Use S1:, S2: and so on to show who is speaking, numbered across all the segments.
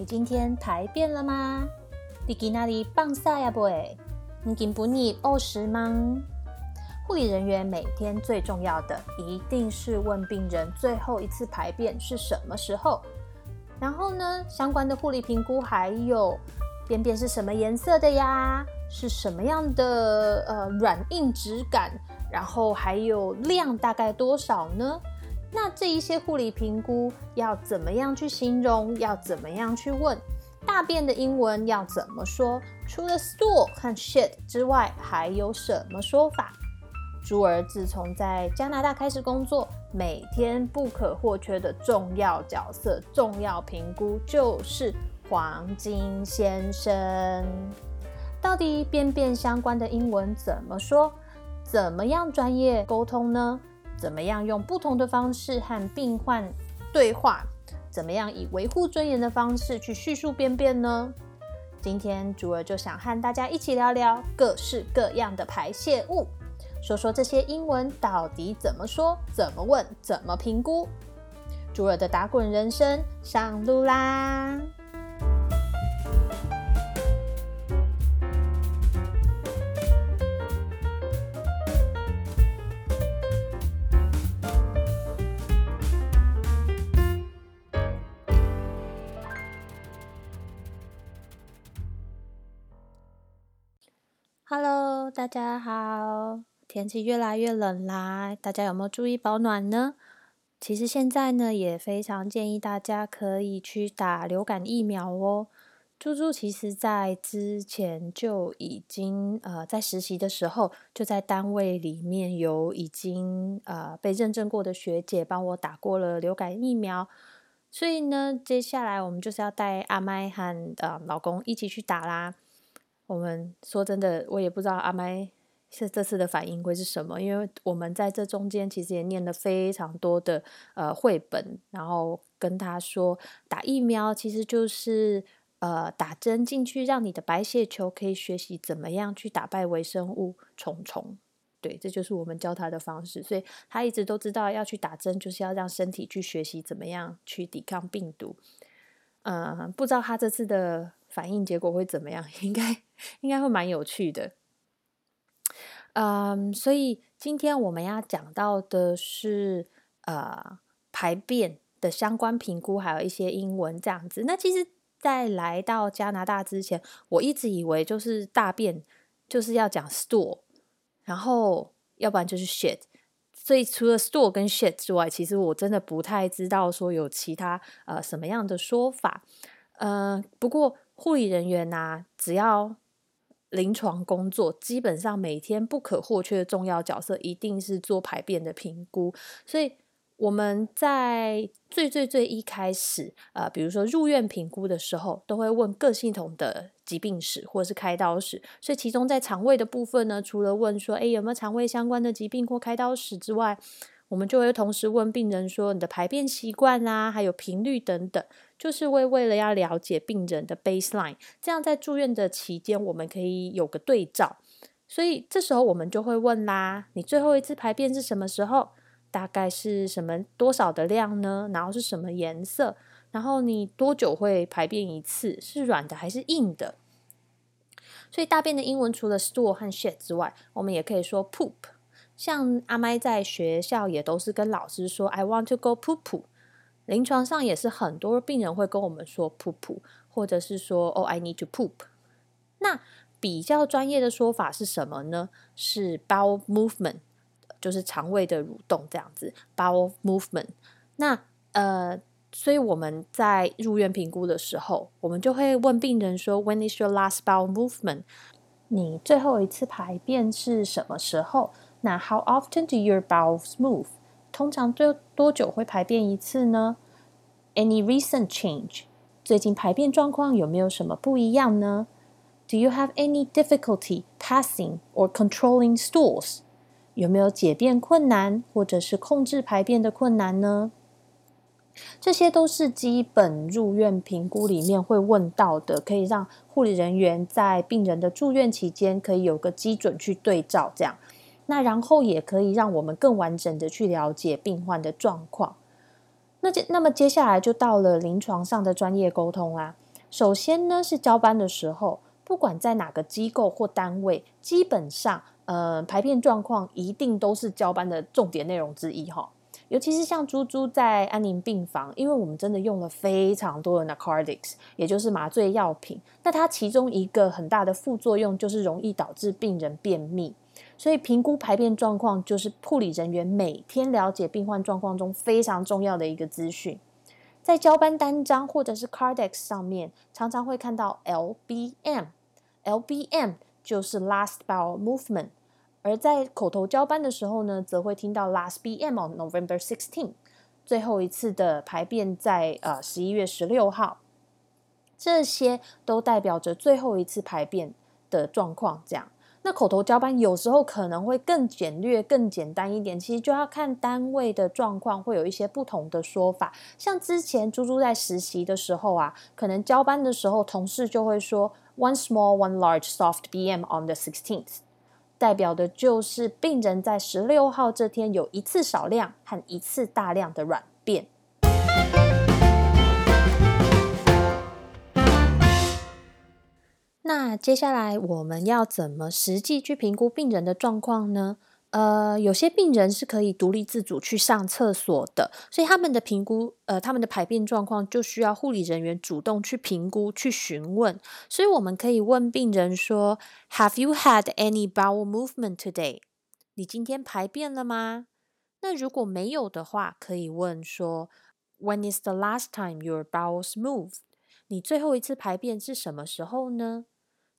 S1: 你今天排便了吗？你给那里放撒呀不？你给不你饿食吗？护理人员每天最重要的一定是问病人最后一次排便是什么时候。然后呢，相关的护理评估还有便便是什么颜色的呀？是什么样的呃软硬质感？然后还有量大概多少呢？那这一些护理评估要怎么样去形容？要怎么样去问？大便的英文要怎么说？除了 stool 和 shit 之外，还有什么说法？朱儿自从在加拿大开始工作，每天不可或缺的重要角色、重要评估就是黄金先生。到底便便相关的英文怎么说？怎么样专业沟通呢？怎么样用不同的方式和病患对话？怎么样以维护尊严的方式去叙述便便呢？今天主儿就想和大家一起聊聊各式各样的排泄物，说说这些英文到底怎么说、怎么问、怎么评估。主儿的打滚人生上路啦大家好！天气越来越冷啦，大家有没有注意保暖呢？其实现在呢，也非常建议大家可以去打流感疫苗哦。猪猪其实在之前就已经呃在实习的时候，就在单位里面有已经呃被认证过的学姐帮我打过了流感疫苗，所以呢，接下来我们就是要带阿麦和呃老公一起去打啦。我们说真的，我也不知道阿麦是这次的反应会是什么，因为我们在这中间其实也念了非常多的呃绘本，然后跟他说打疫苗其实就是呃打针进去，让你的白血球可以学习怎么样去打败微生物虫虫。对，这就是我们教他的方式，所以他一直都知道要去打针，就是要让身体去学习怎么样去抵抗病毒。嗯，不知道他这次的。反应结果会怎么样？应该应该会蛮有趣的。嗯，所以今天我们要讲到的是呃排便的相关评估，还有一些英文这样子。那其实，在来到加拿大之前，我一直以为就是大便就是要讲 store，然后要不然就是 shit。所以除了 store 跟 shit 之外，其实我真的不太知道说有其他呃什么样的说法。呃，不过。护理人员呐，只要临床工作，基本上每天不可或缺的重要角色，一定是做排便的评估。所以我们在最最最一开始，呃，比如说入院评估的时候，都会问各系统的疾病史或是开刀史。所以其中在肠胃的部分呢，除了问说，哎，有没有肠胃相关的疾病或开刀史之外，我们就会同时问病人说，你的排便习惯啊，还有频率等等，就是为为了要了解病人的 baseline，这样在住院的期间，我们可以有个对照。所以这时候我们就会问啦，你最后一次排便是什么时候？大概是什么多少的量呢？然后是什么颜色？然后你多久会排便一次？是软的还是硬的？所以大便的英文除了 stool 和 shit 之外，我们也可以说 poop。像阿麦在学校也都是跟老师说 "I want to go poop"，临床上也是很多病人会跟我们说 "poop"，或者是说 "Oh I need to poop"。那比较专业的说法是什么呢？是 bowel movement，就是肠胃的蠕动这样子 bowel movement。那呃，所以我们在入院评估的时候，我们就会问病人说 "When is your last bowel movement？" 你最后一次排便是什么时候？那 How often do your bowels move？通常多多久会排便一次呢？Any recent change？最近排便状况有没有什么不一样呢？Do you have any difficulty passing or controlling stools？有没有解便困难或者是控制排便的困难呢？这些都是基本入院评估里面会问到的，可以让护理人员在病人的住院期间可以有个基准去对照，这样。那然后也可以让我们更完整的去了解病患的状况。那接那么接下来就到了临床上的专业沟通啦。首先呢是交班的时候，不管在哪个机构或单位，基本上呃排便状况一定都是交班的重点内容之一哈。尤其是像猪猪在安宁病房，因为我们真的用了非常多的 narcotics，也就是麻醉药品。那它其中一个很大的副作用就是容易导致病人便秘，所以评估排便状况就是护理人员每天了解病患状况中非常重要的一个资讯。在交班单张或者是 Cardex 上面，常常会看到 LBM，LBM 就是 Last Bowel Movement。而在口头交班的时候呢，则会听到 last BM on November sixteen，最后一次的排便在呃十一月十六号，这些都代表着最后一次排便的状况。这样，那口头交班有时候可能会更简略、更简单一点，其实就要看单位的状况，会有一些不同的说法。像之前猪猪在实习的时候啊，可能交班的时候，同事就会说 one small, one large soft BM on the sixteenth。代表的就是病人在十六号这天有一次少量和一次大量的软便。那接下来我们要怎么实际去评估病人的状况呢？呃，有些病人是可以独立自主去上厕所的，所以他们的评估，呃，他们的排便状况就需要护理人员主动去评估、去询问。所以我们可以问病人说：“Have you had any bowel movement today？” 你今天排便了吗？那如果没有的话，可以问说：“When is the last time your bowels moved？” 你最后一次排便是什么时候呢？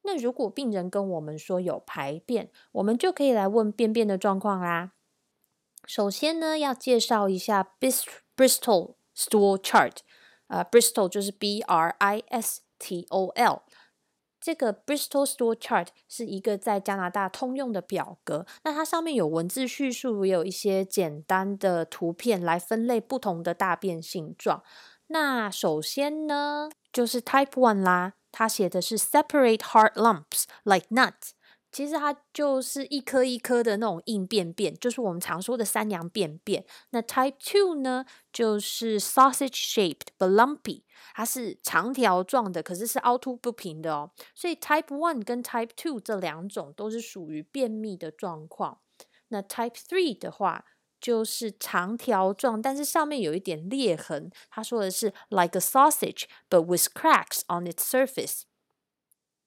S1: 那如果病人跟我们说有排便，我们就可以来问便便的状况啦。首先呢，要介绍一下 Bristol Stool Chart，呃，Bristol 就是 B R I S T O L，这个 Bristol Stool Chart 是一个在加拿大通用的表格。那它上面有文字叙述，也有一些简单的图片来分类不同的大便性状。那首先呢，就是 Type One 啦。他写的是 separate hard lumps like nuts，其实它就是一颗一颗的那种硬便便，就是我们常说的三阳便便。那 type two 呢，就是 sausage shaped but lumpy，它是长条状的，可是是凹凸不平的哦。所以 type one 跟 type two 这两种都是属于便秘的状况。那 type three 的话，就是长条状，但是上面有一点裂痕。他说的是 like a sausage but with cracks on its surface。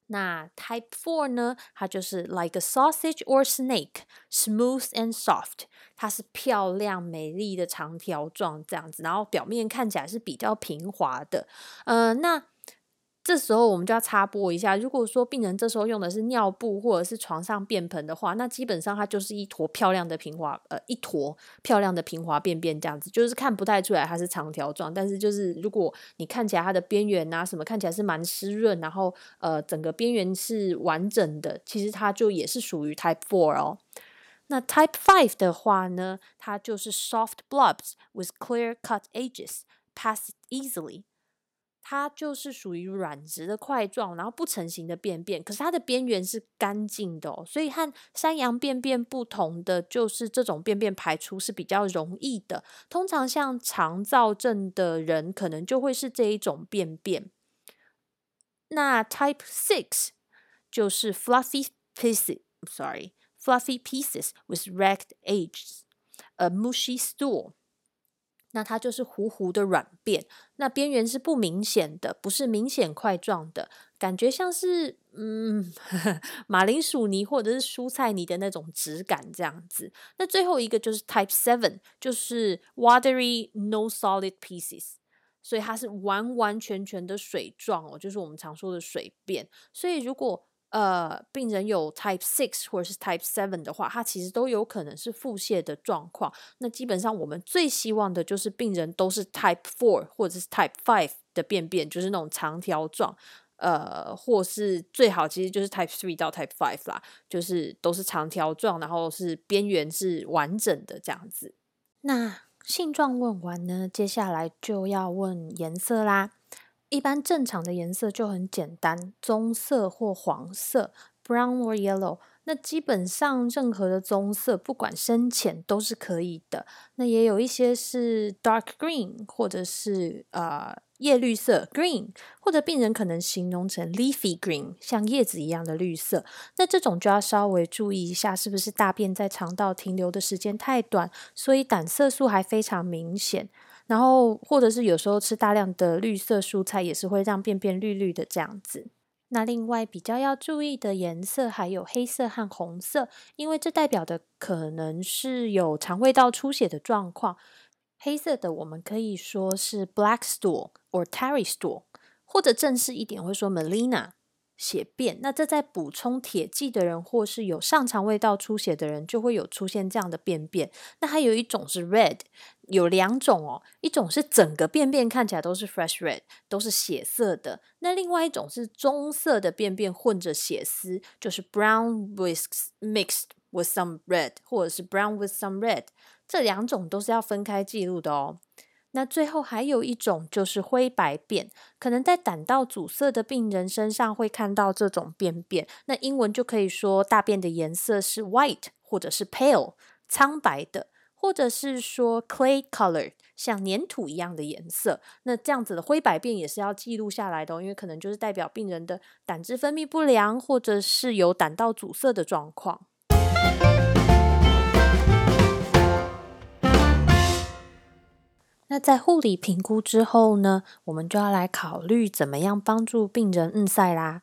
S1: 那 Type Four 呢？它就是 like a sausage or snake, smooth and soft。它是漂亮美丽的长条状这样子，然后表面看起来是比较平滑的。呃，那。这时候我们就要插播一下，如果说病人这时候用的是尿布或者是床上便盆的话，那基本上它就是一坨漂亮的平滑，呃，一坨漂亮的平滑便便这样子，就是看不太出来它是长条状，但是就是如果你看起来它的边缘啊什么看起来是蛮湿润，然后呃整个边缘是完整的，其实它就也是属于 Type Four 哦。那 Type Five 的话呢，它就是 Soft blobs with clear cut edges pass easily。它就是属于软质的块状，然后不成形的便便，可是它的边缘是干净的哦。所以和山羊便便不同的，就是这种便便排出是比较容易的。通常像肠燥症的人，可能就会是这一种便便。那 Type Six 就是 fluffy pieces，sorry，fluffy pieces with ragged edges，a mushy stool。那它就是糊糊的软便，那边缘是不明显的，不是明显块状的，感觉像是嗯 马铃薯泥或者是蔬菜泥的那种质感这样子。那最后一个就是 Type Seven，就是 watery no solid pieces，所以它是完完全全的水状哦，就是我们常说的水便。所以如果呃，病人有 Type Six 或者是 Type Seven 的话，它其实都有可能是腹泻的状况。那基本上我们最希望的就是病人都是 Type Four 或者是 Type Five 的便便，就是那种长条状，呃，或是最好其实就是 Type Three 到 Type Five 啦，就是都是长条状，然后是边缘是完整的这样子。那性状问完呢，接下来就要问颜色啦。一般正常的颜色就很简单，棕色或黄色 （brown or yellow）。那基本上任何的棕色，不管深浅都是可以的。那也有一些是 dark green，或者是呃叶绿色 （green），或者病人可能形容成 leafy green，像叶子一样的绿色。那这种就要稍微注意一下，是不是大便在肠道停留的时间太短，所以胆色素还非常明显。然后，或者是有时候吃大量的绿色蔬菜，也是会让便便绿绿的这样子。那另外比较要注意的颜色还有黑色和红色，因为这代表的可能是有肠胃道出血的状况。黑色的我们可以说是 black stool or tarry stool，或者正式一点会说 melina。血便，那这在补充铁剂的人，或是有上肠胃道出血的人，就会有出现这样的便便。那还有一种是 red，有两种哦，一种是整个便便看起来都是 fresh red，都是血色的。那另外一种是棕色的便便混着血丝，就是 brown with mixed with some red，或者是 brown with some red。这两种都是要分开记录的哦。那最后还有一种就是灰白便，可能在胆道阻塞的病人身上会看到这种便便。那英文就可以说大便的颜色是 white，或者是 pale 苍白的，或者是说 clay color 像粘土一样的颜色。那这样子的灰白便也是要记录下来的，哦因为可能就是代表病人的胆汁分泌不良，或者是有胆道阻塞的状况。那在护理评估之后呢，我们就要来考虑怎么样帮助病人嗯塞啦。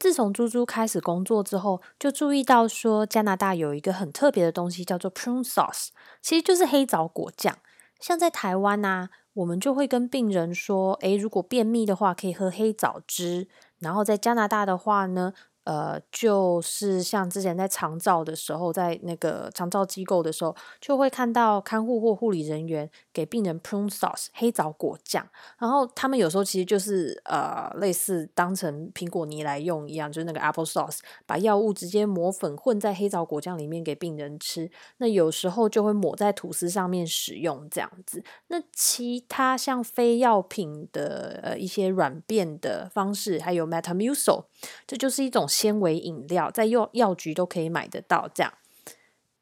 S1: 自从猪猪开始工作之后，就注意到说加拿大有一个很特别的东西叫做 prune sauce，其实就是黑枣果酱。像在台湾呐，我们就会跟病人说，诶，如果便秘的话，可以喝黑枣汁。然后在加拿大的话呢。呃，就是像之前在长照的时候，在那个长照机构的时候，就会看到看护或护理人员给病人 prune sauce 黑枣果酱，然后他们有时候其实就是呃类似当成苹果泥来用一样，就是那个 apple sauce，把药物直接磨粉混在黑枣果酱里面给病人吃。那有时候就会抹在吐司上面使用这样子。那其他像非药品的呃一些软便的方式，还有 metamucil，这就是一种。纤维饮料在药药局都可以买得到，这样。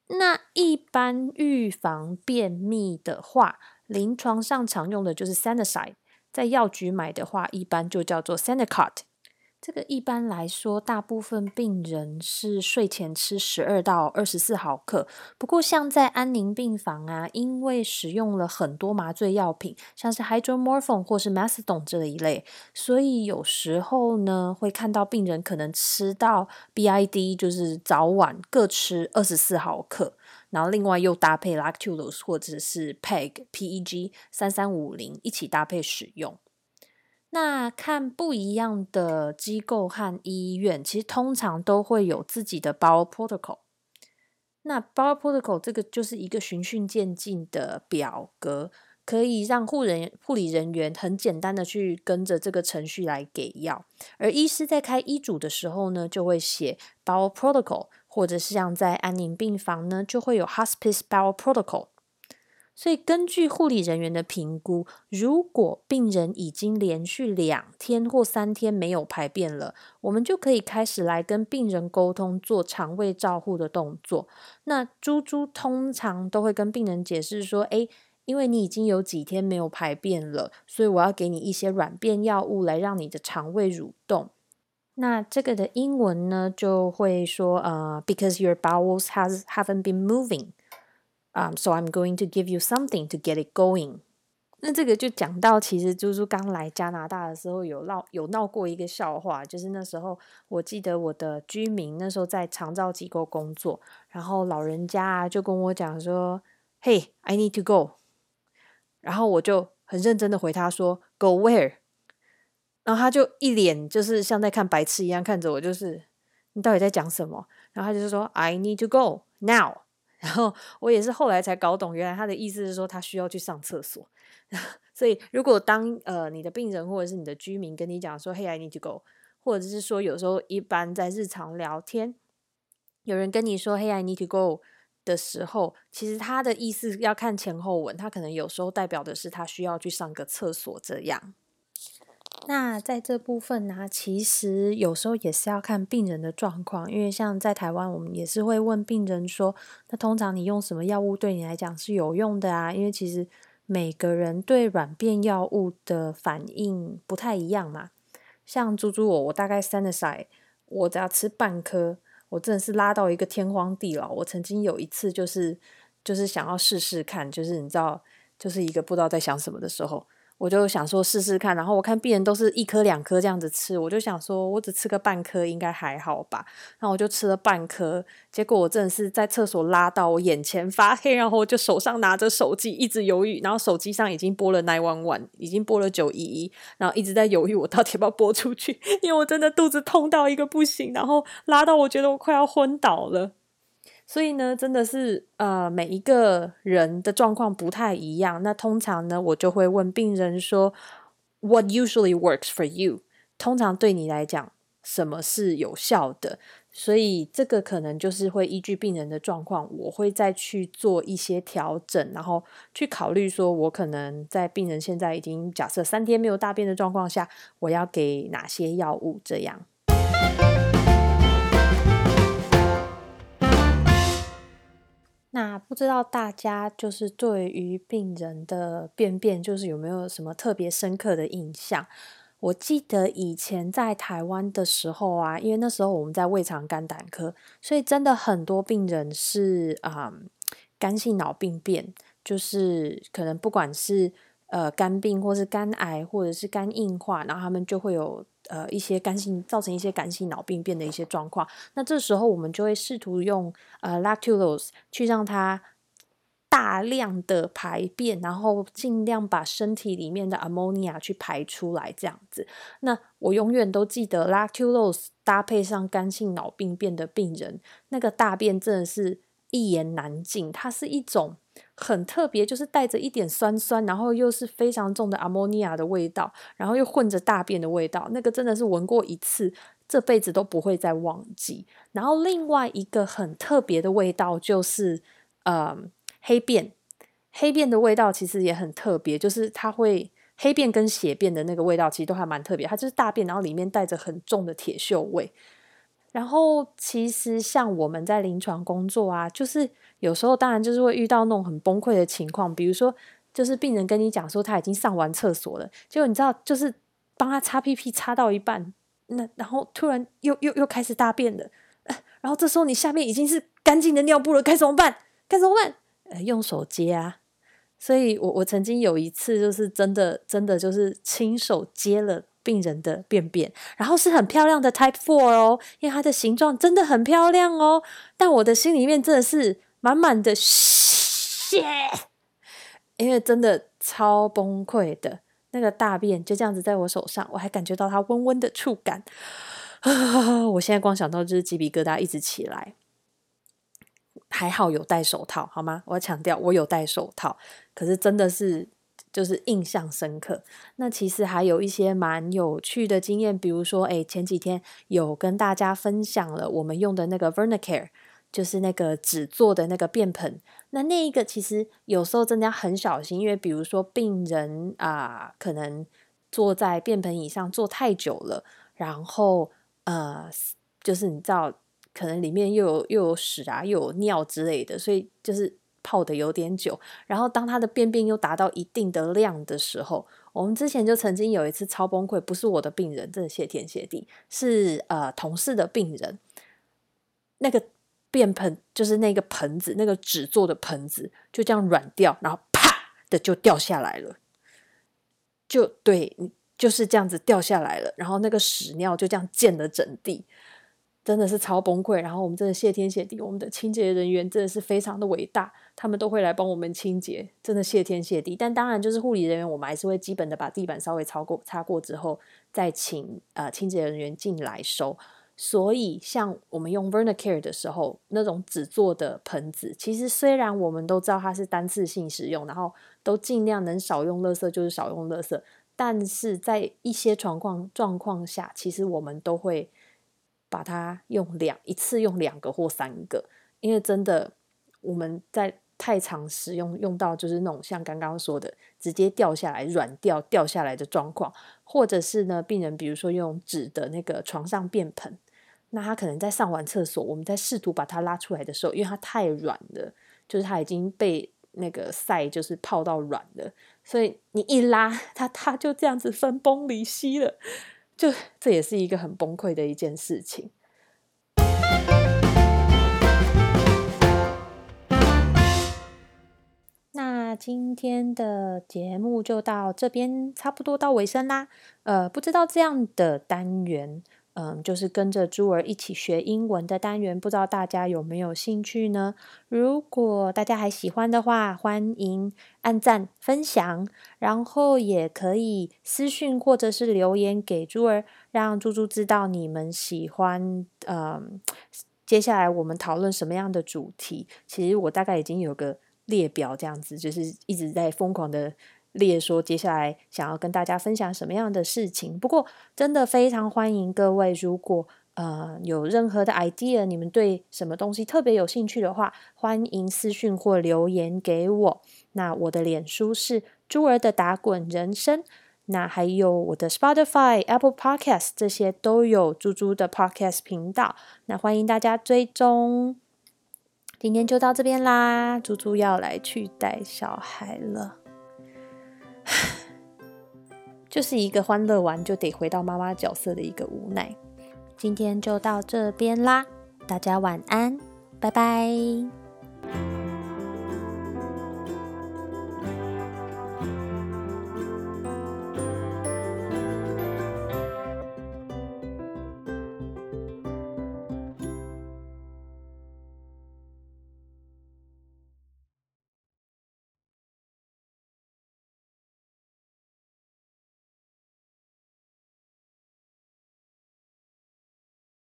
S1: 那一般预防便秘的话，临床上常用的就是 Sanaside，在药局买的话，一般就叫做 Sanacot。这个一般来说，大部分病人是睡前吃十二到二十四毫克。不过，像在安宁病房啊，因为使用了很多麻醉药品，像是 hydromorphone 或是 methadone 这一类，所以有时候呢，会看到病人可能吃到 BID，就是早晚各吃二十四毫克，然后另外又搭配 lactulose 或者是 PEG PEG 三三五零一起搭配使用。那看不一样的机构和医院，其实通常都会有自己的 bowel protocol。那 bowel protocol 这个就是一个循序渐进的表格，可以让护人护理人员很简单的去跟着这个程序来给药。而医师在开医嘱的时候呢，就会写 bowel protocol，或者是像在安宁病房呢，就会有 hospice bowel protocol。所以，根据护理人员的评估，如果病人已经连续两天或三天没有排便了，我们就可以开始来跟病人沟通做肠胃照护的动作。那猪猪通常都会跟病人解释说：“诶，因为你已经有几天没有排便了，所以我要给你一些软便药物来让你的肠胃蠕动。”那这个的英文呢，就会说：“呃，because your bowels has haven't been moving。” Um, so I'm going to give you something to get it going。那这个就讲到，其实猪猪刚来加拿大的时候有闹有闹过一个笑话，就是那时候我记得我的居民那时候在长照机构工作，然后老人家就跟我讲说：“Hey, I need to go。”然后我就很认真的回他说：“Go where？” 然后他就一脸就是像在看白痴一样看着我，就是你到底在讲什么？然后他就是说：“I need to go now。”然后我也是后来才搞懂，原来他的意思是说他需要去上厕所。所以如果当呃你的病人或者是你的居民跟你讲说 “Hey, I need to go”，或者是说有时候一般在日常聊天，有人跟你说 “Hey, I need to go” 的时候，其实他的意思要看前后文，他可能有时候代表的是他需要去上个厕所这样。那在这部分呢，其实有时候也是要看病人的状况，因为像在台湾，我们也是会问病人说：“那通常你用什么药物对你来讲是有用的啊？”因为其实每个人对软便药物的反应不太一样嘛。像猪猪我，我大概三的塞，我只要吃半颗，我真的是拉到一个天荒地老。我曾经有一次就是就是想要试试看，就是你知道，就是一个不知道在想什么的时候。我就想说试试看，然后我看病人都是一颗两颗这样子吃，我就想说我只吃个半颗应该还好吧。然后我就吃了半颗，结果我真的是在厕所拉到我眼前发黑，然后我就手上拿着手机一直犹豫，然后手机上已经拨了 nine one one，已经拨了九一一，然后一直在犹豫我到底要不要拨出去，因为我真的肚子痛到一个不行，然后拉到我觉得我快要昏倒了。所以呢，真的是呃，每一个人的状况不太一样。那通常呢，我就会问病人说：“What usually works for you？” 通常对你来讲，什么是有效的？所以这个可能就是会依据病人的状况，我会再去做一些调整，然后去考虑说，我可能在病人现在已经假设三天没有大便的状况下，我要给哪些药物？这样。那不知道大家就是对于病人的便便，就是有没有什么特别深刻的印象？我记得以前在台湾的时候啊，因为那时候我们在胃肠肝胆科，所以真的很多病人是啊，肝性脑病变，就是可能不管是呃肝病，或是肝癌，或者是肝硬化，然后他们就会有。呃，一些肝性造成一些肝性脑病变的一些状况，那这时候我们就会试图用呃 lactulose 去让它大量的排便，然后尽量把身体里面的 ammonia 去排出来，这样子。那我永远都记得 lactulose 搭配上肝性脑病变的病人，那个大便真的是一言难尽，它是一种。很特别，就是带着一点酸酸，然后又是非常重的阿莫尼亚的味道，然后又混着大便的味道，那个真的是闻过一次，这辈子都不会再忘记。然后另外一个很特别的味道就是，呃，黑便，黑便的味道其实也很特别，就是它会黑便跟血便的那个味道其实都还蛮特别，它就是大便，然后里面带着很重的铁锈味。然后其实像我们在临床工作啊，就是有时候当然就是会遇到那种很崩溃的情况，比如说就是病人跟你讲说他已经上完厕所了，结果你知道就是帮他擦屁屁擦到一半，那然后突然又又又开始大便了，然后这时候你下面已经是干净的尿布了，该怎么办？该怎么办？呃，用手接啊。所以我我曾经有一次就是真的真的就是亲手接了。病人的便便，然后是很漂亮的 Type Four 哦，因为它的形状真的很漂亮哦。但我的心里面真的是满满的血，因为真的超崩溃的。那个大便就这样子在我手上，我还感觉到它温温的触感。我现在光想到就是鸡皮疙瘩一直起来。还好有戴手套，好吗？我要强调，我有戴手套，可是真的是。就是印象深刻。那其实还有一些蛮有趣的经验，比如说，哎，前几天有跟大家分享了我们用的那个 Vernicare，就是那个纸做的那个便盆。那那一个其实有时候真的要很小心，因为比如说病人啊，可能坐在便盆椅上坐太久了，然后呃，就是你知道，可能里面又有又有屎啊，又有尿之类的，所以就是。泡的有点久，然后当他的便便又达到一定的量的时候，我们之前就曾经有一次超崩溃，不是我的病人，真的谢天谢地，是呃同事的病人，那个便盆就是那个盆子，那个纸做的盆子就这样软掉，然后啪的就掉下来了，就对，就是这样子掉下来了，然后那个屎尿就这样溅了整地。真的是超崩溃，然后我们真的谢天谢地，我们的清洁人员真的是非常的伟大，他们都会来帮我们清洁，真的谢天谢地。但当然，就是护理人员，我们还是会基本的把地板稍微擦过擦过之后，再请呃清洁人员进来收。所以，像我们用 Vernicare 的时候，那种纸做的盆子，其实虽然我们都知道它是单次性使用，然后都尽量能少用垃圾就是少用垃圾，但是在一些状况状况下，其实我们都会。把它用两一次用两个或三个，因为真的我们在太常使用用到就是那种像刚刚说的直接掉下来软掉掉下来的状况，或者是呢病人比如说用纸的那个床上便盆，那他可能在上完厕所，我们在试图把它拉出来的时候，因为它太软了，就是它已经被那个赛就是泡到软了，所以你一拉它，它就这样子分崩离析了，就这也是一个很崩溃的一件事情。那今天的节目就到这边，差不多到尾声啦。呃，不知道这样的单元。嗯，就是跟着猪儿一起学英文的单元，不知道大家有没有兴趣呢？如果大家还喜欢的话，欢迎按赞、分享，然后也可以私讯或者是留言给猪儿，让猪猪知道你们喜欢。嗯，接下来我们讨论什么样的主题？其实我大概已经有个列表，这样子就是一直在疯狂的。列说接下来想要跟大家分享什么样的事情，不过真的非常欢迎各位，如果呃有任何的 idea，你们对什么东西特别有兴趣的话，欢迎私讯或留言给我。那我的脸书是猪儿的打滚人生，那还有我的 Spotify、Apple Podcast 这些都有猪猪的 Podcast 频道，那欢迎大家追踪。今天就到这边啦，猪猪要来去带小孩了。就是一个欢乐完就得回到妈妈角色的一个无奈。今天就到这边啦，大家晚安，拜拜。